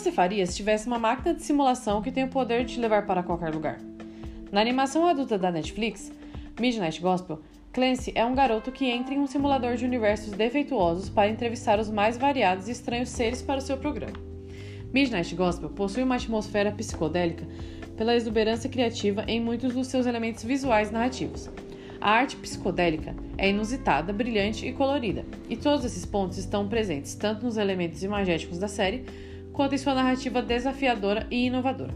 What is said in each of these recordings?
você faria se tivesse uma máquina de simulação que tem o poder de te levar para qualquer lugar? Na animação adulta da Netflix, Midnight Gospel, Clancy é um garoto que entra em um simulador de universos defeituosos para entrevistar os mais variados e estranhos seres para o seu programa. Midnight Gospel possui uma atmosfera psicodélica pela exuberância criativa em muitos dos seus elementos visuais narrativos. A arte psicodélica é inusitada, brilhante e colorida, e todos esses pontos estão presentes tanto nos elementos imagéticos da série quanto em sua narrativa desafiadora e inovadora.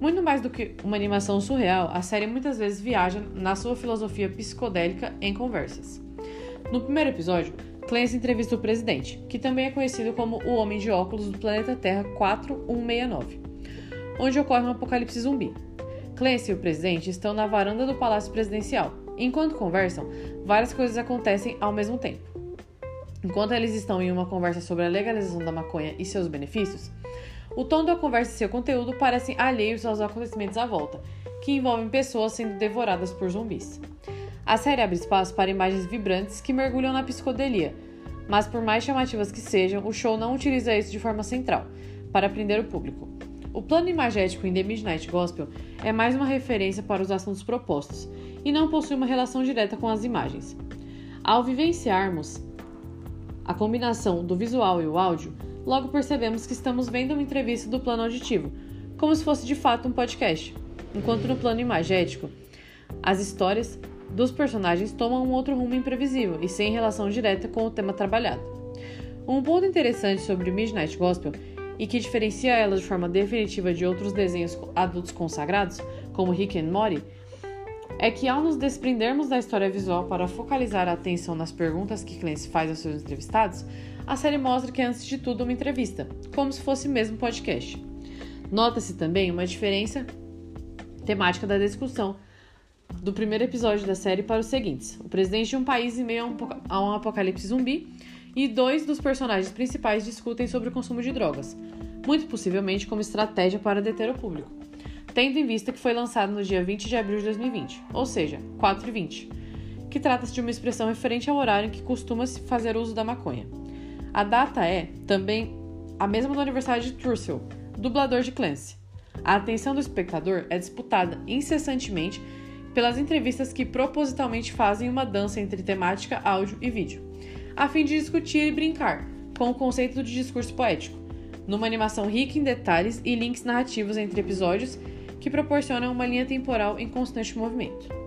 Muito mais do que uma animação surreal, a série muitas vezes viaja na sua filosofia psicodélica em conversas. No primeiro episódio, Clancy entrevista o presidente, que também é conhecido como o Homem de Óculos do planeta Terra 4169, onde ocorre um apocalipse zumbi. Clancy e o presidente estão na varanda do Palácio Presidencial. Enquanto conversam, várias coisas acontecem ao mesmo tempo. Enquanto eles estão em uma conversa sobre a legalização da maconha e seus benefícios, o tom da conversa e seu conteúdo parecem alheios aos acontecimentos à volta, que envolvem pessoas sendo devoradas por zumbis. A série abre espaço para imagens vibrantes que mergulham na psicodelia, mas por mais chamativas que sejam, o show não utiliza isso de forma central, para prender o público. O plano imagético em The Midnight Gospel é mais uma referência para os assuntos propostos e não possui uma relação direta com as imagens. Ao vivenciarmos a combinação do visual e o áudio, logo percebemos que estamos vendo uma entrevista do plano auditivo, como se fosse de fato um podcast, enquanto no plano imagético, as histórias dos personagens tomam um outro rumo imprevisível e sem relação direta com o tema trabalhado. Um ponto interessante sobre Midnight Gospel e que diferencia ela de forma definitiva de outros desenhos adultos consagrados, como Rick and Morty, é que ao nos desprendermos da história visual para focalizar a atenção nas perguntas que Clancy faz aos seus entrevistados, a série mostra que é antes de tudo uma entrevista, como se fosse mesmo podcast. Nota-se também uma diferença temática da discussão do primeiro episódio da série para os seguintes: o presidente de um país em meio a um apocalipse zumbi e dois dos personagens principais discutem sobre o consumo de drogas, muito possivelmente como estratégia para deter o público, tendo em vista que foi lançado no dia 20 de abril de 2020, ou seja, 4 e 20, que trata-se de uma expressão referente ao horário em que costuma-se fazer uso da maconha. A data é também a mesma do aniversário de Trussell, dublador de Clancy. A atenção do espectador é disputada incessantemente pelas entrevistas que propositalmente fazem uma dança entre temática, áudio e vídeo, a fim de discutir e brincar com o conceito de discurso poético, numa animação rica em detalhes e links narrativos entre episódios que proporcionam uma linha temporal em constante movimento.